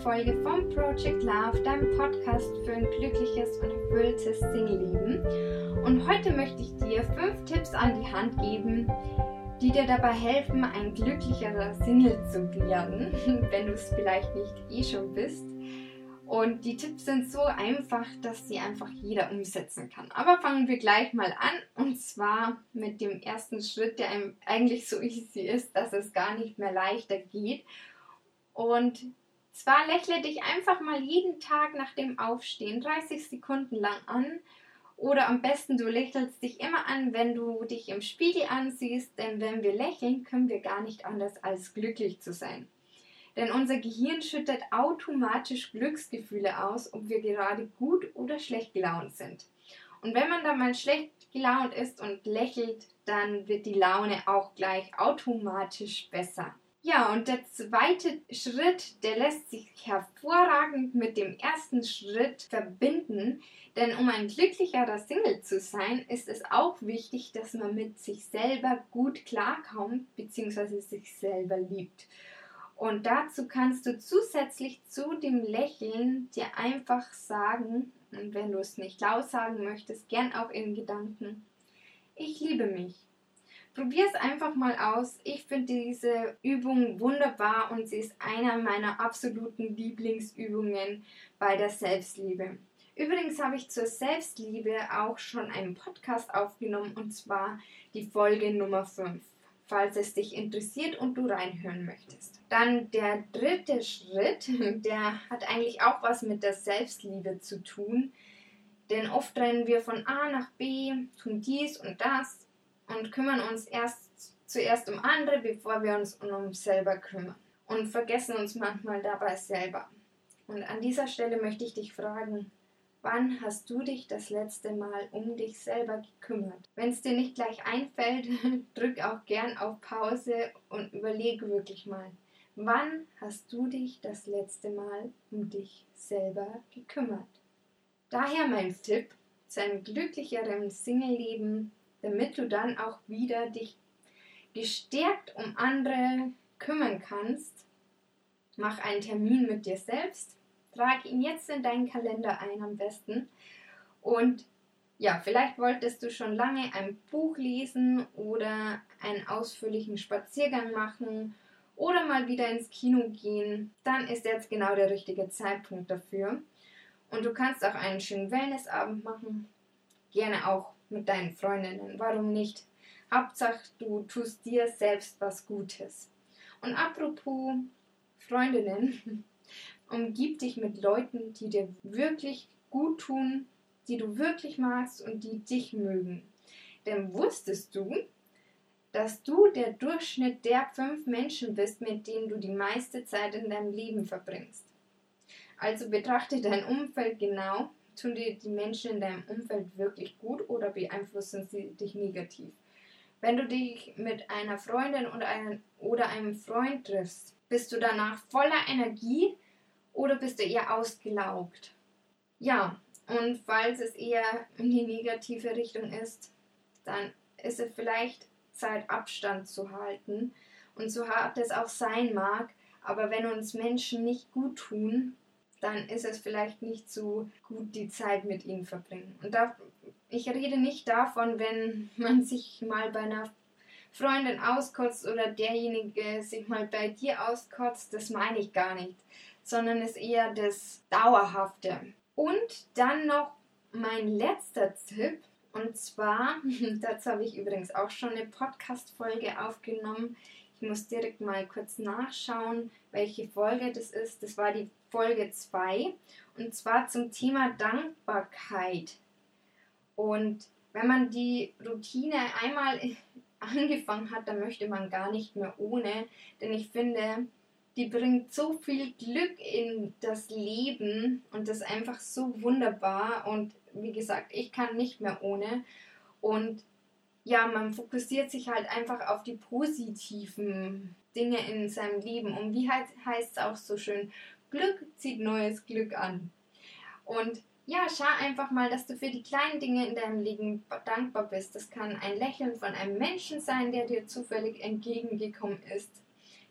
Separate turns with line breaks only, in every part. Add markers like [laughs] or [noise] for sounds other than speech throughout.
Folge vom Project Love, deinem Podcast für ein glückliches und erfülltes Single-Leben. Und heute möchte ich dir fünf Tipps an die Hand geben, die dir dabei helfen, ein glücklicherer Single zu werden, [laughs] wenn du es vielleicht nicht eh schon bist. Und die Tipps sind so einfach, dass sie einfach jeder umsetzen kann. Aber fangen wir gleich mal an. Und zwar mit dem ersten Schritt, der eigentlich so easy ist, dass es gar nicht mehr leichter geht. Und zwar lächle dich einfach mal jeden Tag nach dem Aufstehen 30 Sekunden lang an. Oder am besten du lächelst dich immer an, wenn du dich im Spiegel ansiehst, denn wenn wir lächeln, können wir gar nicht anders als glücklich zu sein. Denn unser Gehirn schüttet automatisch Glücksgefühle aus, ob wir gerade gut oder schlecht gelaunt sind. Und wenn man dann mal schlecht gelaunt ist und lächelt, dann wird die Laune auch gleich automatisch besser. Ja, und der zweite Schritt, der lässt sich hervorragend mit dem ersten Schritt verbinden, denn um ein glücklicherer Single zu sein, ist es auch wichtig, dass man mit sich selber gut klarkommt bzw. sich selber liebt. Und dazu kannst du zusätzlich zu dem Lächeln dir einfach sagen, und wenn du es nicht laut sagen möchtest, gern auch in Gedanken, ich liebe mich. Probier es einfach mal aus. Ich finde diese Übung wunderbar und sie ist einer meiner absoluten Lieblingsübungen bei der Selbstliebe. Übrigens habe ich zur Selbstliebe auch schon einen Podcast aufgenommen und zwar die Folge Nummer 5, falls es dich interessiert und du reinhören möchtest. Dann der dritte Schritt, [laughs] der hat eigentlich auch was mit der Selbstliebe zu tun. Denn oft rennen wir von A nach B, tun dies und das und kümmern uns erst zuerst um andere, bevor wir uns um uns selber kümmern. Und vergessen uns manchmal dabei selber. Und an dieser Stelle möchte ich dich fragen, wann hast du dich das letzte Mal um dich selber gekümmert? Wenn es dir nicht gleich einfällt, [laughs] drück auch gern auf Pause und überlege wirklich mal, wann hast du dich das letzte Mal um dich selber gekümmert? Daher mein Tipp zu einem glücklicheren Single-Leben damit du dann auch wieder dich gestärkt um andere kümmern kannst. Mach einen Termin mit dir selbst, trag ihn jetzt in deinen Kalender ein am besten und ja, vielleicht wolltest du schon lange ein Buch lesen oder einen ausführlichen Spaziergang machen oder mal wieder ins Kino gehen, dann ist jetzt genau der richtige Zeitpunkt dafür. Und du kannst auch einen schönen Wellnessabend machen, gerne auch mit deinen Freundinnen. Warum nicht? Hauptsache, du tust dir selbst was Gutes. Und apropos Freundinnen, [laughs] umgib dich mit Leuten, die dir wirklich gut tun, die du wirklich magst und die dich mögen. Denn wusstest du, dass du der Durchschnitt der fünf Menschen bist, mit denen du die meiste Zeit in deinem Leben verbringst? Also betrachte dein Umfeld genau Tun dir die Menschen in deinem Umfeld wirklich gut oder beeinflussen sie dich negativ? Wenn du dich mit einer Freundin oder einem, oder einem Freund triffst, bist du danach voller Energie oder bist du eher ausgelaugt? Ja, und falls es eher in die negative Richtung ist, dann ist es vielleicht Zeit, Abstand zu halten. Und so hart es auch sein mag, aber wenn uns Menschen nicht gut tun, dann ist es vielleicht nicht so gut, die Zeit mit ihnen verbringen. Und da, ich rede nicht davon, wenn man sich mal bei einer Freundin auskotzt oder derjenige sich mal bei dir auskotzt, das meine ich gar nicht, sondern ist eher das Dauerhafte. Und dann noch mein letzter Tipp, und zwar, [laughs] dazu habe ich übrigens auch schon eine Podcast-Folge aufgenommen. Ich muss direkt mal kurz nachschauen, welche Folge das ist. Das war die Folge 2 und zwar zum Thema Dankbarkeit. Und wenn man die Routine einmal [laughs] angefangen hat, dann möchte man gar nicht mehr ohne, denn ich finde, die bringt so viel Glück in das Leben und das einfach so wunderbar und wie gesagt, ich kann nicht mehr ohne und ja, man fokussiert sich halt einfach auf die positiven Dinge in seinem Leben und wie heißt es auch so schön, Glück zieht neues Glück an. Und ja, schau einfach mal, dass du für die kleinen Dinge in deinem Leben dankbar bist. Das kann ein Lächeln von einem Menschen sein, der dir zufällig entgegengekommen ist.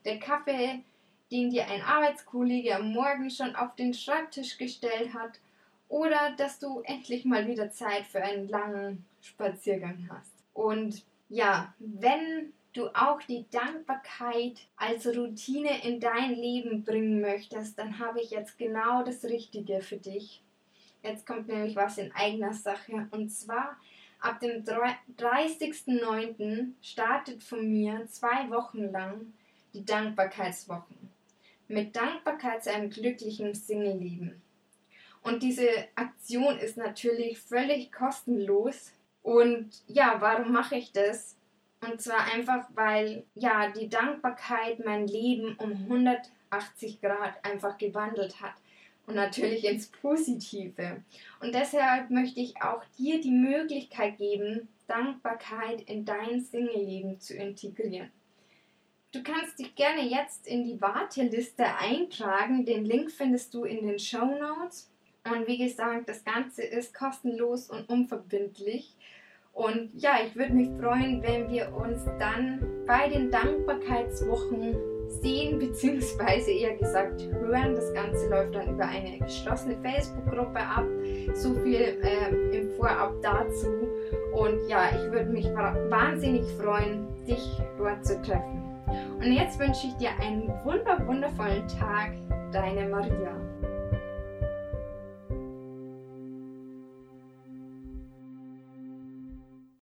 Der Kaffee, den dir ein Arbeitskollege am Morgen schon auf den Schreibtisch gestellt hat oder dass du endlich mal wieder Zeit für einen langen Spaziergang hast. Und ja, wenn du auch die Dankbarkeit als Routine in dein Leben bringen möchtest, dann habe ich jetzt genau das Richtige für dich. Jetzt kommt nämlich was in eigener Sache. Und zwar ab dem 30.09. startet von mir zwei Wochen lang die Dankbarkeitswochen. Mit Dankbarkeit zu einem glücklichen Single-Leben. Und diese Aktion ist natürlich völlig kostenlos. Und ja, warum mache ich das? Und zwar einfach, weil ja die Dankbarkeit mein Leben um 180 Grad einfach gewandelt hat. Und natürlich ins Positive. Und deshalb möchte ich auch dir die Möglichkeit geben, Dankbarkeit in dein Single-Leben zu integrieren. Du kannst dich gerne jetzt in die Warteliste eintragen. Den Link findest du in den Show Notes. Und wie gesagt, das Ganze ist kostenlos und unverbindlich. Und ja, ich würde mich freuen, wenn wir uns dann bei den Dankbarkeitswochen sehen, [laughs] beziehungsweise eher gesagt hören. Das Ganze läuft dann über eine geschlossene Facebook-Gruppe ab. So viel ähm, im Vorab dazu. Und ja, ich würde mich wahnsinnig freuen, dich dort zu treffen. Und jetzt wünsche ich dir einen wunder wundervollen Tag, deine Maria.